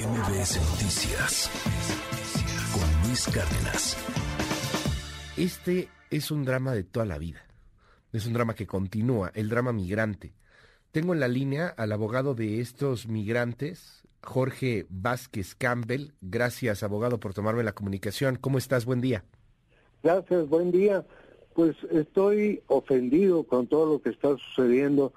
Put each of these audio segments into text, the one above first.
MBS Noticias con Luis Cárdenas. Este es un drama de toda la vida. Es un drama que continúa, el drama migrante. Tengo en la línea al abogado de estos migrantes, Jorge Vázquez Campbell. Gracias, abogado, por tomarme la comunicación. ¿Cómo estás? Buen día. Gracias, buen día. Pues estoy ofendido con todo lo que está sucediendo.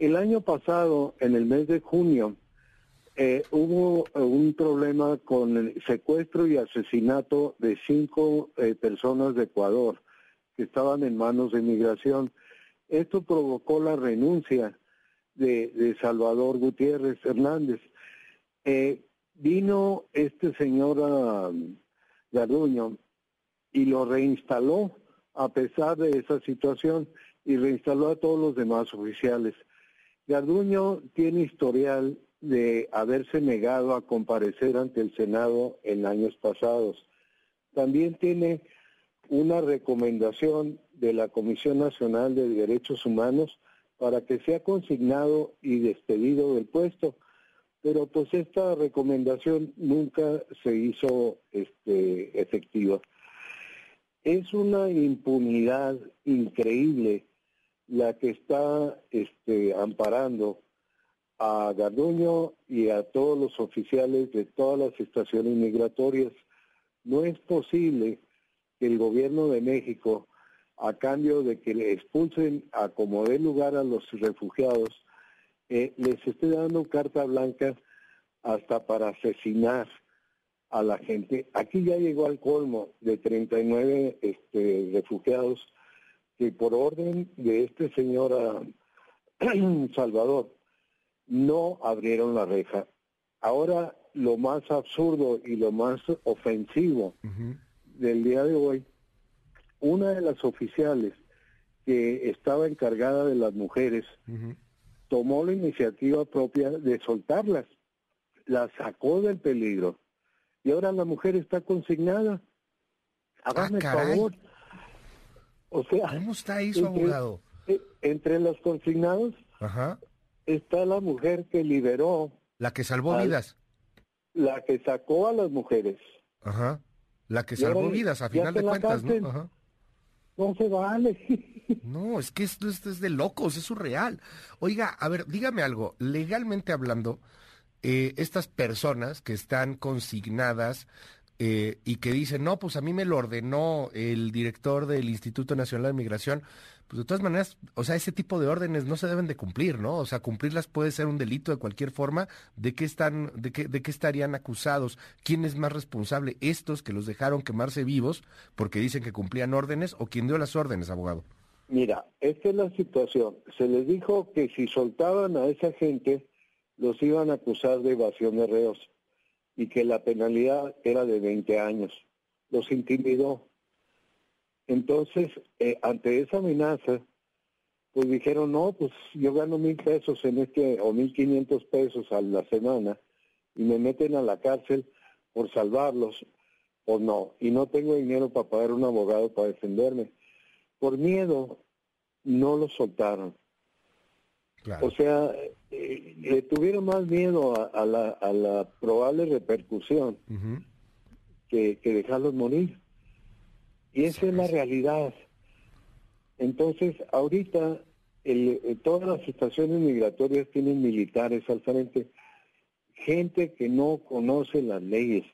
El año pasado, en el mes de junio, eh, hubo un problema con el secuestro y asesinato de cinco eh, personas de Ecuador que estaban en manos de inmigración. Esto provocó la renuncia de, Salvador Gutiérrez Hernández. Eh, vino este señor um, Garduño y lo reinstaló a pesar de esa situación y reinstaló a todos los demás oficiales. Garduño tiene historial de haberse negado a comparecer ante el Senado en años pasados. También tiene una recomendación de la Comisión Nacional de Derechos Humanos para que sea consignado y despedido del puesto, pero pues esta recomendación nunca se hizo este, efectiva. Es una impunidad increíble la que está este, amparando a Garduño y a todos los oficiales de todas las estaciones migratorias. No es posible que el gobierno de México, a cambio de que le expulsen a como dé lugar a los refugiados, eh, les esté dando carta blanca hasta para asesinar a la gente. Aquí ya llegó al colmo de 39 este, refugiados que por orden de este señor ah, Salvador no abrieron la reja. Ahora lo más absurdo y lo más ofensivo del día de hoy, una de las oficiales que estaba encargada de las mujeres tomó la iniciativa propia de soltarlas, la sacó del peligro y ahora la mujer está consignada. Hágame ah, favor. O sea, ¿cómo está eso, abogado? Eh, entre los consignados está la mujer que liberó. La que salvó vidas. La que sacó a las mujeres. Ajá. La que salvó vidas, a final de cuentas, ¿no? Ajá. No se vale. No, es que esto, esto, es de locos, es surreal. Oiga, a ver, dígame algo. Legalmente hablando, eh, estas personas que están consignadas eh, y que dicen, no, pues a mí me lo ordenó el director del Instituto Nacional de Migración, pues de todas maneras, o sea, ese tipo de órdenes no se deben de cumplir, ¿no? O sea, cumplirlas puede ser un delito de cualquier forma. ¿De qué están, de qué, de qué estarían acusados? ¿Quién es más responsable? ¿Estos que los dejaron quemarse vivos porque dicen que cumplían órdenes o quién dio las órdenes, abogado? Mira, esta es la situación. Se les dijo que si soltaban a esa gente, los iban a acusar de evasión de reos y que la penalidad era de 20 años. Los intimidó. Entonces, eh, ante esa amenaza, pues dijeron, no, pues yo gano mil pesos en este, o mil quinientos pesos a la semana, y me meten a la cárcel por salvarlos, o no, y no tengo dinero para pagar un abogado para defenderme. Por miedo, no los soltaron. O sea, eh, le tuvieron más miedo a, la, a la, probable repercusión que, que, dejarlos morir. Y esa es la realidad. Entonces, ahorita el, eh, todas las estaciones migratorias tienen militares al frente, gente que no conoce las leyes,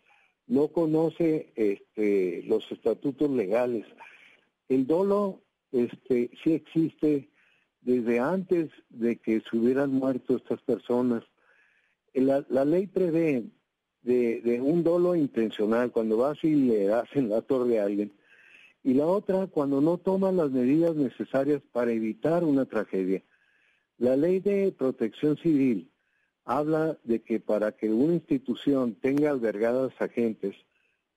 no conoce este, los estatutos legales. El dolo este, sí existe desde antes de que se hubieran muerto estas personas. La, ley prevé de, un dolo intencional, cuando vas y le hacen la torre a alguien, y la otra cuando no toman las medidas necesarias para evitar una tragedia. La ley de protección civil habla de que para que una institución tenga albergadas agentes,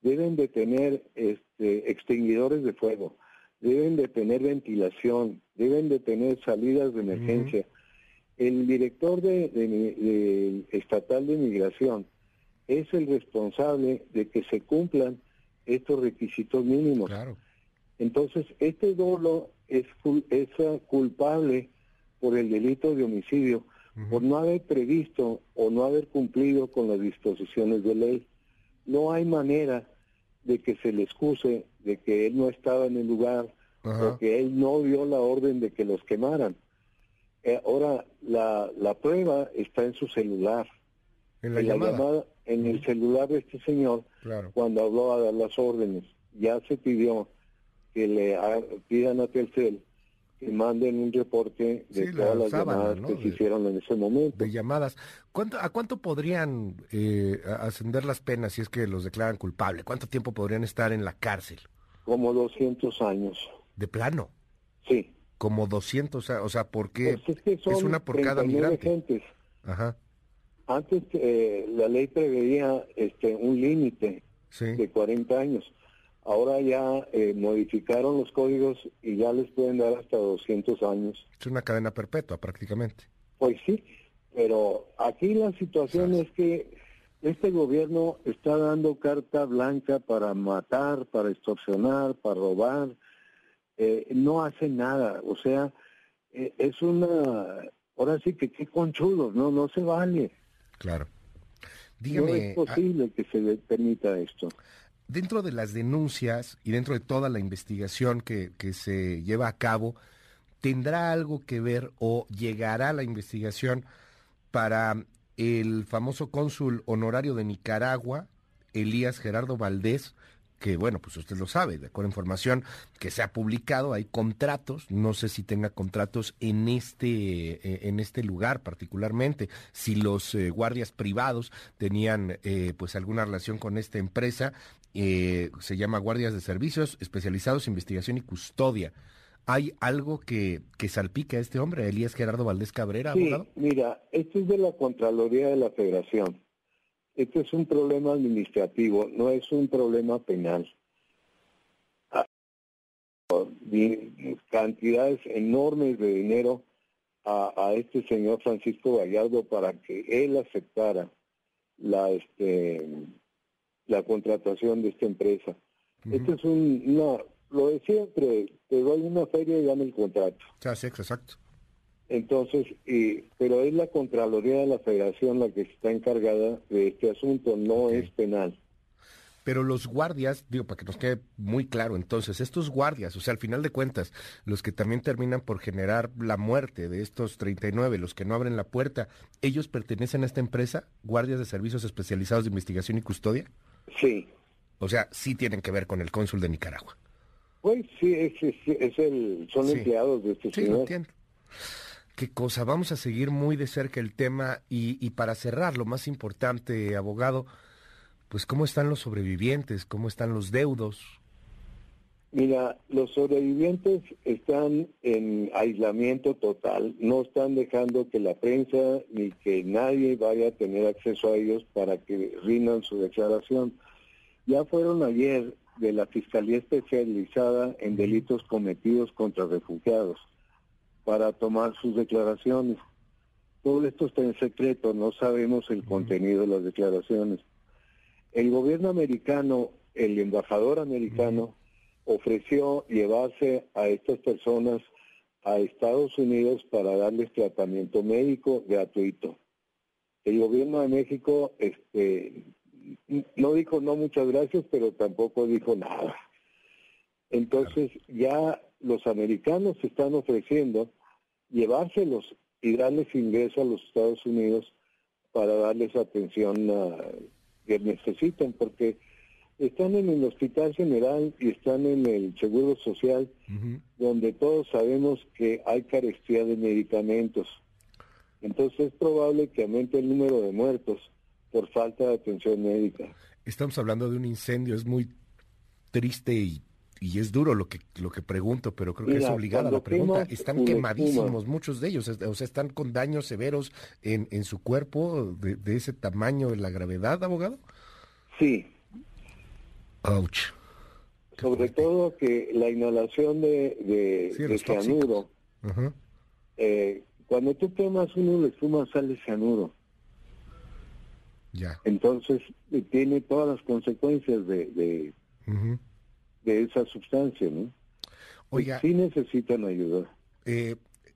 deben de tener este, extinguidores de fuego, deben de tener ventilación, deben de tener salidas de emergencia. El director de, estatal de migración es el responsable de que se cumplan estos requisitos mínimos. Entonces, este dolo es, es culpable por el delito de homicidio por no haber previsto o no haber cumplido con las disposiciones de ley. No hay manera de que se le excuse de que él no estaba en el lugar o que él no dio la orden de que los quemaran. Eh, ahora, la, la prueba está en su celular. En la, llamada? en el celular de este señor, cuando habló a dar las órdenes. Ya se pidió que le pidan a Telcel que manden un reporte de todas las llamadas que se hicieron en ese momento. De llamadas. ¿Cuánto, ¿A cuánto podrían eh, ascender las penas si es que los declaran culpable? ¿Cuánto tiempo podrían estar en la cárcel? Como 200 años. ¿De plano? Sí. Como 200, o sea, ¿por qué? Pues es, una por cada migrante. Ajá. Antes eh, la ley preveía este un límite de 40 años. Ahora ya eh, modificaron los códigos y ya les pueden dar hasta 200 años. Es una cadena perpetua prácticamente. Pues sí, pero aquí la situación es que este gobierno está dando carta blanca para matar, para extorsionar, para robar. Eh, no hace nada, o sea, eh, es una... Ahora sí que qué conchudos, no, no se vale. Claro. Dígame, no es ah, posible que se permita esto dentro de las denuncias y dentro de toda la investigación que, que, se lleva a cabo, ¿tendrá algo que ver o llegará la investigación para el famoso cónsul honorario de Nicaragua, Elías Gerardo Valdés, que bueno, pues usted lo sabe, de acuerdo a información que se ha publicado, hay contratos, no sé si tenga contratos en este, eh, en este lugar particularmente, si los eh, guardias privados tenían eh, pues alguna relación con esta empresa, se llama Guardias de Servicios Especializados, Investigación y Custodia. ¿Hay algo que, que salpique a este hombre, Elías Gerardo Valdés Cabrera, sí, Mira, esto es de la Contraloría de la Federación. Este es un problema administrativo, no es un problema penal. Ah, cantidades enormes de dinero a, este señor Francisco Gallardo para que él aceptara la este la contratación de esta empresa. Este es un no lo de siempre, te doy una feria y dame el contrato. sí, exacto. Entonces, pero es la Contraloría de la Federación la que está encargada de este asunto, no es penal. Pero los guardias, digo, para que nos quede muy claro, entonces, estos guardias, o sea, al final de cuentas, los que también terminan por generar la muerte de estos 39, los que no abren la puerta, ¿ellos pertenecen a esta empresa, guardias de servicios especializados de investigación y custodia? Sí. O sea, sí tienen que ver con el cónsul de Nicaragua. Pues sí, es, el, son empleados de este sí, Lo entiendo. Qué cosa, vamos a seguir muy de cerca el tema y, y para cerrar, lo más importante, abogado, pues cómo están los sobrevivientes, cómo están los deudos. Mira, los sobrevivientes están en aislamiento total, no están dejando que la prensa ni que nadie vaya a tener acceso a ellos para que rindan su declaración. Ya fueron ayer de la Fiscalía Especializada en Delitos Cometidos contra Refugiados para tomar sus declaraciones. Todo esto está en secreto, no sabemos el contenido de las declaraciones. El gobierno americano, el embajador americano, ofreció llevarse a estas personas a Estados Unidos para darles tratamiento médico gratuito. El gobierno de México este, no dijo no muchas gracias, pero tampoco dijo nada. Entonces ya los americanos están ofreciendo llevárselos y darles ingreso a los Estados Unidos para darles atención que necesitan, porque están en el Hospital General y están en el Seguro Social, donde todos sabemos que hay carestía de medicamentos. Entonces es probable que aumente el número de muertos por falta de atención médica. Estamos hablando de un incendio, es muy triste y y es duro lo que lo que pregunto, pero creo que es obligada la pregunta. Están quemadísimos muchos de ellos, o sea, están con daños severos en, en su cuerpo de, ese tamaño, de la gravedad, abogado. Sí. Ouch. Sobre todo que la inhalación de, de, cianuro, eh, cuando tú quemas uno le espuma sale cianuro. Ya. Entonces eh, tiene todas las consecuencias de, de de esa sustancia, ¿no? Oiga. Sí necesitan ayuda. Eh,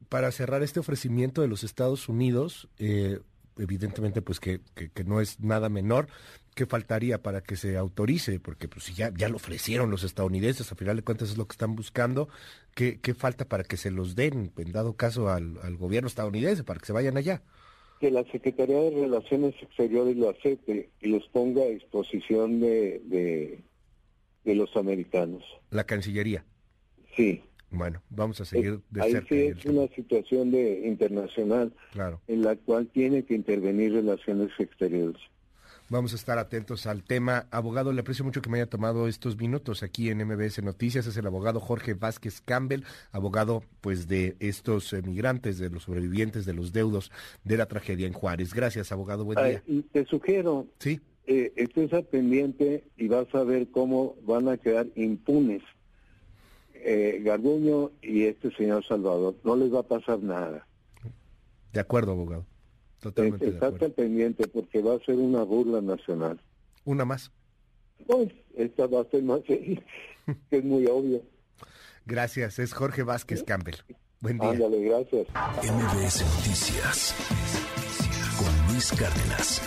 para cerrar este ofrecimiento de los Estados Unidos, eh, evidentemente pues que, que, no es nada menor, ¿qué faltaría para que se autorice? Porque pues si ya, ya lo ofrecieron los estadounidenses, a final de cuentas es lo que están buscando, ¿qué, qué falta para que se los den, en dado caso al, al gobierno estadounidense, para que se vayan allá? Que la Secretaría de Relaciones Exteriores lo acepte y los ponga a disposición de, de, de los americanos. La Cancillería. Sí. Bueno, vamos a seguir de Ahí Sí es una situación de internacional claro. en la cual tiene que intervenir relaciones exteriores. Vamos a estar atentos al tema. Abogado, le aprecio mucho que me haya tomado estos minutos aquí en MBS Noticias. Es el abogado Jorge Vázquez Campbell, abogado pues de estos migrantes, de los sobrevivientes, de los deudos de la tragedia en Juárez. Gracias, abogado. Buen día. te sugiero, sí, eh, estés al pendiente y vas a ver cómo van a quedar impunes eh, Garduño y este señor Salvador. No les va a pasar nada. De acuerdo, abogado. Totalmente de acuerdo. pendiente porque va a ser una burla nacional. ¿Una más? Pues esta va a ser más que es muy obvio. Gracias, es Jorge Vázquez Campbell. Buen día. Ándale, gracias. MBS Noticias con Luis Cárdenas.